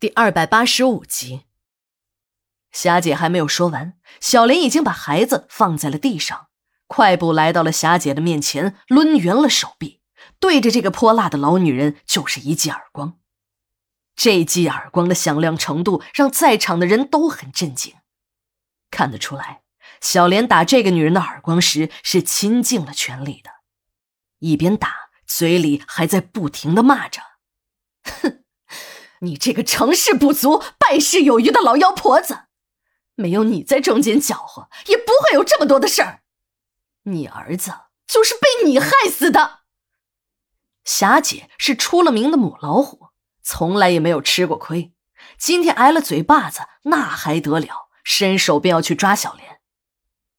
第二百八十五集，霞姐还没有说完，小莲已经把孩子放在了地上，快步来到了霞姐的面前，抡圆了手臂，对着这个泼辣的老女人就是一记耳光。这记耳光的响亮程度让在场的人都很震惊。看得出来，小莲打这个女人的耳光时是倾尽了全力的，一边打，嘴里还在不停的骂着：“哼！”你这个成事不足败事有余的老妖婆子，没有你在中间搅和，也不会有这么多的事儿。你儿子就是被你害死的。霞姐是出了名的母老虎，从来也没有吃过亏，今天挨了嘴巴子，那还得了？伸手便要去抓小莲。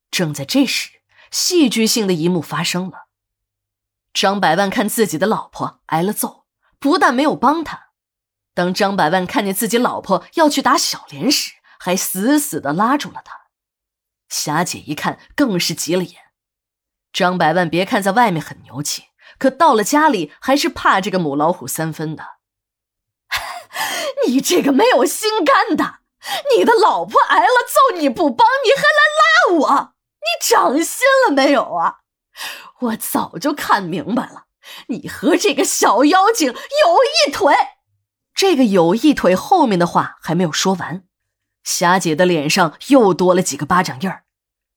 正在这时，戏剧性的一幕发生了。张百万看自己的老婆挨了揍，不但没有帮他。当张百万看见自己老婆要去打小莲时，还死死的拉住了她。霞姐一看，更是急了眼。张百万别看在外面很牛气，可到了家里还是怕这个母老虎三分的。你这个没有心肝的，你的老婆挨了揍你不帮，你还来拉我，你长心了没有啊？我早就看明白了，你和这个小妖精有一腿。这个有一腿后面的话还没有说完，霞姐的脸上又多了几个巴掌印儿，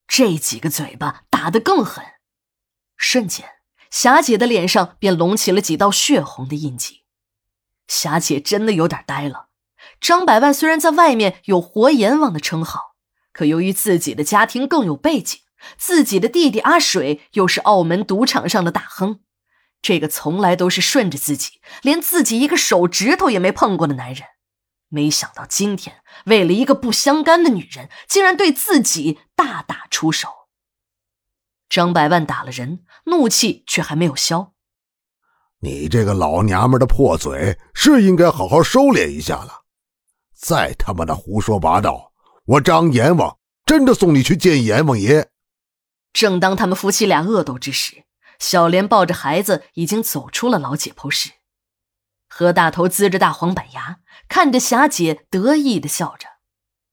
这几个嘴巴打得更狠，瞬间，霞姐的脸上便隆起了几道血红的印记。霞姐真的有点呆了。张百万虽然在外面有活阎王的称号，可由于自己的家庭更有背景，自己的弟弟阿水又是澳门赌场上的大亨。这个从来都是顺着自己，连自己一个手指头也没碰过的男人，没想到今天为了一个不相干的女人，竟然对自己大打出手。张百万打了人，怒气却还没有消。你这个老娘们的破嘴，是应该好好收敛一下了。再他妈的胡说八道，我张阎王真的送你去见阎王爷。正当他们夫妻俩恶斗之时。小莲抱着孩子已经走出了老解剖室，何大头呲着大黄板牙，看着霞姐得意的笑着，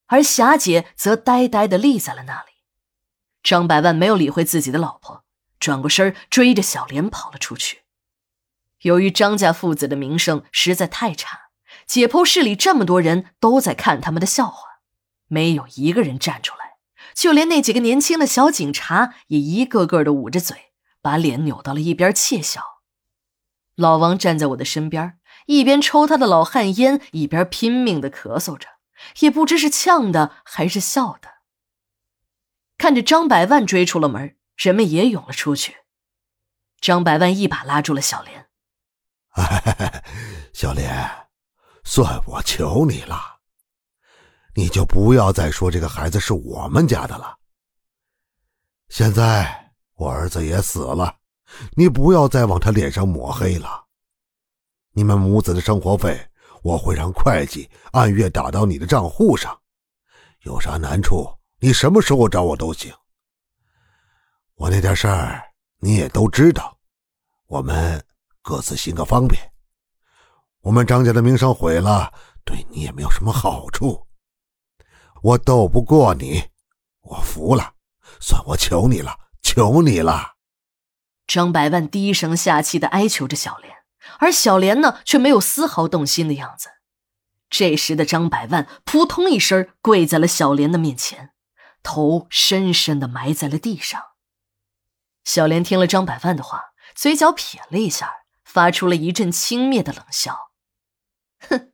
而霞姐则呆呆的立在了那里。张百万没有理会自己的老婆，转过身追着小莲跑了出去。由于张家父子的名声实在太差，解剖室里这么多人都在看他们的笑话，没有一个人站出来，就连那几个年轻的小警察也一个个的捂着嘴。把脸扭到了一边窃笑，老王站在我的身边，一边抽他的老旱烟，一边拼命的咳嗽着，也不知是呛的还是笑的。看着张百万追出了门，人们也涌了出去。张百万一把拉住了小莲：“哎小莲，算我求你了，你就不要再说这个孩子是我们家的了。现在。”我儿子也死了，你不要再往他脸上抹黑了。你们母子的生活费，我会让会计按月打到你的账户上。有啥难处，你什么时候找我都行。我那点事儿你也都知道，我们各自行个方便。我们张家的名声毁了，对你也没有什么好处。我斗不过你，我服了，算我求你了。求你了，张百万低声下气的哀求着小莲，而小莲呢，却没有丝毫动心的样子。这时的张百万扑通一声跪在了小莲的面前，头深深的埋在了地上。小莲听了张百万的话，嘴角撇了一下，发出了一阵轻蔑的冷笑：“哼，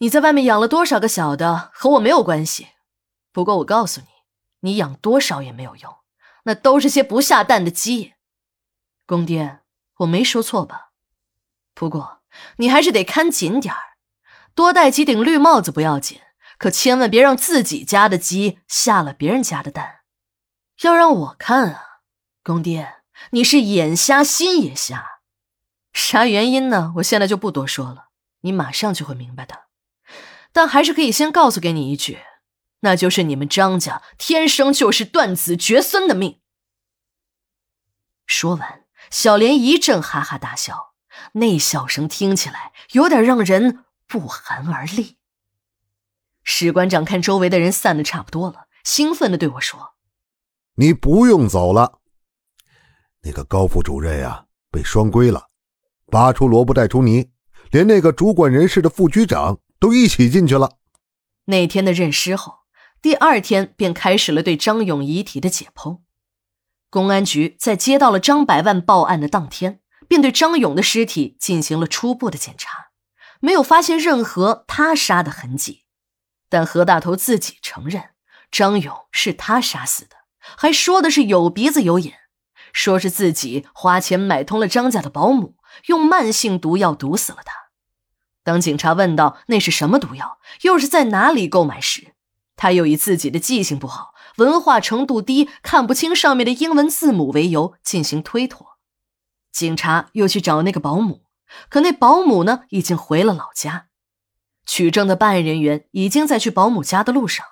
你在外面养了多少个小的，和我没有关系。不过我告诉你，你养多少也没有用。”那都是些不下蛋的鸡，公爹，我没说错吧？不过你还是得看紧点儿，多戴几顶绿帽子不要紧，可千万别让自己家的鸡下了别人家的蛋。要让我看啊，公爹，你是眼瞎心也瞎。啥原因呢？我现在就不多说了，你马上就会明白的。但还是可以先告诉给你一句。那就是你们张家天生就是断子绝孙的命。说完，小莲一阵哈哈大笑，那笑声听起来有点让人不寒而栗。史馆长看周围的人散的差不多了，兴奋的对我说：“你不用走了。那个高副主任呀，被双规了，拔出萝卜带出泥，连那个主管人事的副局长都一起进去了。”那天的认尸后，第二天便开始了对张勇遗体的解剖。公安局在接到了张百万报案的当天，便对张勇的尸体进行了初步的检查，没有发现任何他杀的痕迹。但何大头自己承认张勇是他杀死的，还说的是有鼻子有眼，说是自己花钱买通了张家的保姆，用慢性毒药毒死了他。当警察问到那是什么毒药，又是在哪里购买时，他又以自己的记性不好。文化程度低，看不清上面的英文字母为由进行推脱。警察又去找那个保姆，可那保姆呢已经回了老家。取证的办案人员已经在去保姆家的路上。